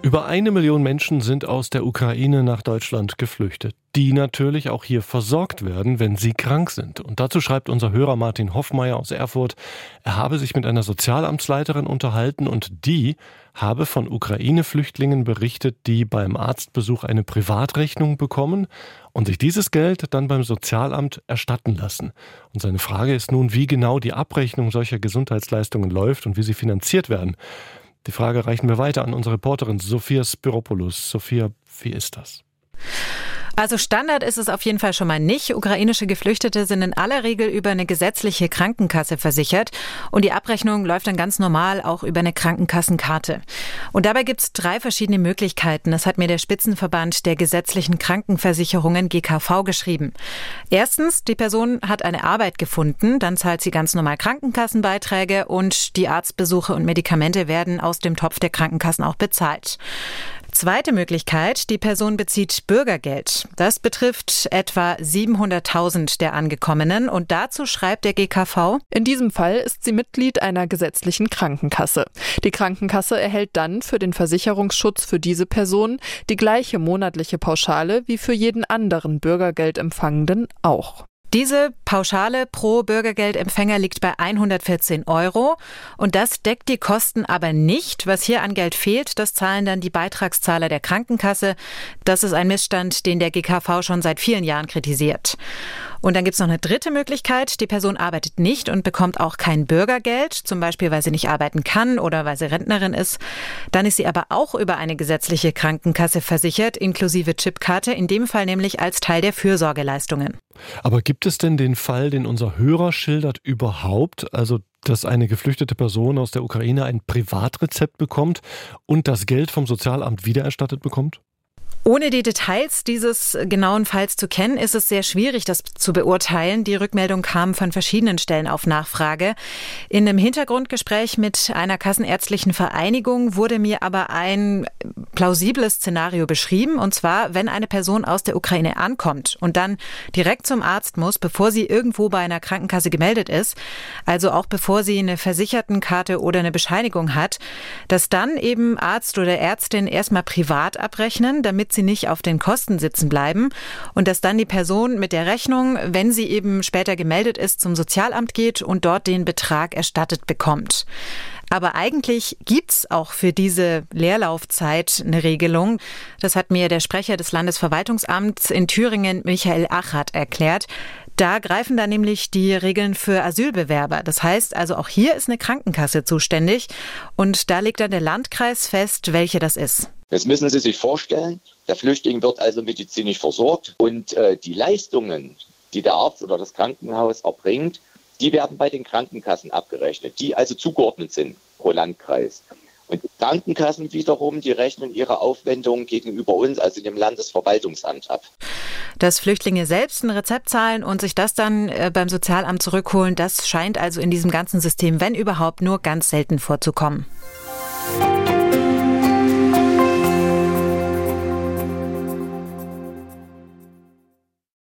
Über eine Million Menschen sind aus der Ukraine nach Deutschland geflüchtet, die natürlich auch hier versorgt werden, wenn sie krank sind. Und dazu schreibt unser Hörer Martin Hoffmeier aus Erfurt, er habe sich mit einer Sozialamtsleiterin unterhalten und die habe von Ukraine-Flüchtlingen berichtet, die beim Arztbesuch eine Privatrechnung bekommen und sich dieses Geld dann beim Sozialamt erstatten lassen. Und seine Frage ist nun, wie genau die Abrechnung solcher Gesundheitsleistungen läuft und wie sie finanziert werden. Die Frage reichen wir weiter an unsere Reporterin Sophia Spiropoulos. Sophia, wie ist das? Also Standard ist es auf jeden Fall schon mal nicht. Ukrainische Geflüchtete sind in aller Regel über eine gesetzliche Krankenkasse versichert und die Abrechnung läuft dann ganz normal auch über eine Krankenkassenkarte. Und dabei gibt es drei verschiedene Möglichkeiten. Das hat mir der Spitzenverband der gesetzlichen Krankenversicherungen GKV geschrieben. Erstens, die Person hat eine Arbeit gefunden, dann zahlt sie ganz normal Krankenkassenbeiträge und die Arztbesuche und Medikamente werden aus dem Topf der Krankenkassen auch bezahlt. Zweite Möglichkeit, die Person bezieht Bürgergeld. Das betrifft etwa 700.000 der Angekommenen und dazu schreibt der GKV, in diesem Fall ist sie Mitglied einer gesetzlichen Krankenkasse. Die Krankenkasse erhält dann für den Versicherungsschutz für diese Person die gleiche monatliche Pauschale wie für jeden anderen Bürgergeldempfangenden auch. Diese Pauschale pro Bürgergeldempfänger liegt bei 114 Euro und das deckt die Kosten aber nicht. Was hier an Geld fehlt, das zahlen dann die Beitragszahler der Krankenkasse. Das ist ein Missstand, den der GKV schon seit vielen Jahren kritisiert. Und dann gibt es noch eine dritte Möglichkeit. Die Person arbeitet nicht und bekommt auch kein Bürgergeld, zum Beispiel weil sie nicht arbeiten kann oder weil sie Rentnerin ist. Dann ist sie aber auch über eine gesetzliche Krankenkasse versichert, inklusive Chipkarte, in dem Fall nämlich als Teil der Fürsorgeleistungen. Aber gibt es denn den Fall, den unser Hörer schildert, überhaupt? Also dass eine geflüchtete Person aus der Ukraine ein Privatrezept bekommt und das Geld vom Sozialamt wiedererstattet bekommt? Ohne die Details dieses genauen Falls zu kennen, ist es sehr schwierig, das zu beurteilen. Die Rückmeldung kam von verschiedenen Stellen auf Nachfrage. In einem Hintergrundgespräch mit einer kassenärztlichen Vereinigung wurde mir aber ein plausibles Szenario beschrieben. Und zwar, wenn eine Person aus der Ukraine ankommt und dann direkt zum Arzt muss, bevor sie irgendwo bei einer Krankenkasse gemeldet ist, also auch bevor sie eine Versichertenkarte oder eine Bescheinigung hat, dass dann eben Arzt oder Ärztin erstmal privat abrechnen, damit sie nicht auf den Kosten sitzen bleiben und dass dann die Person mit der Rechnung, wenn sie eben später gemeldet ist, zum Sozialamt geht und dort den Betrag erstattet bekommt. Aber eigentlich gibt's auch für diese Leerlaufzeit eine Regelung. Das hat mir der Sprecher des Landesverwaltungsamts in Thüringen, Michael Achat, erklärt. Da greifen dann nämlich die Regeln für Asylbewerber. Das heißt also, auch hier ist eine Krankenkasse zuständig und da legt dann der Landkreis fest, welche das ist. Das müssen Sie sich vorstellen. Der Flüchtling wird also medizinisch versorgt und äh, die Leistungen, die der Arzt oder das Krankenhaus erbringt, die werden bei den Krankenkassen abgerechnet, die also zugeordnet sind pro Landkreis. Und die Krankenkassen wiederum, die rechnen ihre Aufwendungen gegenüber uns, also dem Landesverwaltungsamt ab. Dass Flüchtlinge selbst ein Rezept zahlen und sich das dann äh, beim Sozialamt zurückholen, das scheint also in diesem ganzen System, wenn überhaupt, nur ganz selten vorzukommen.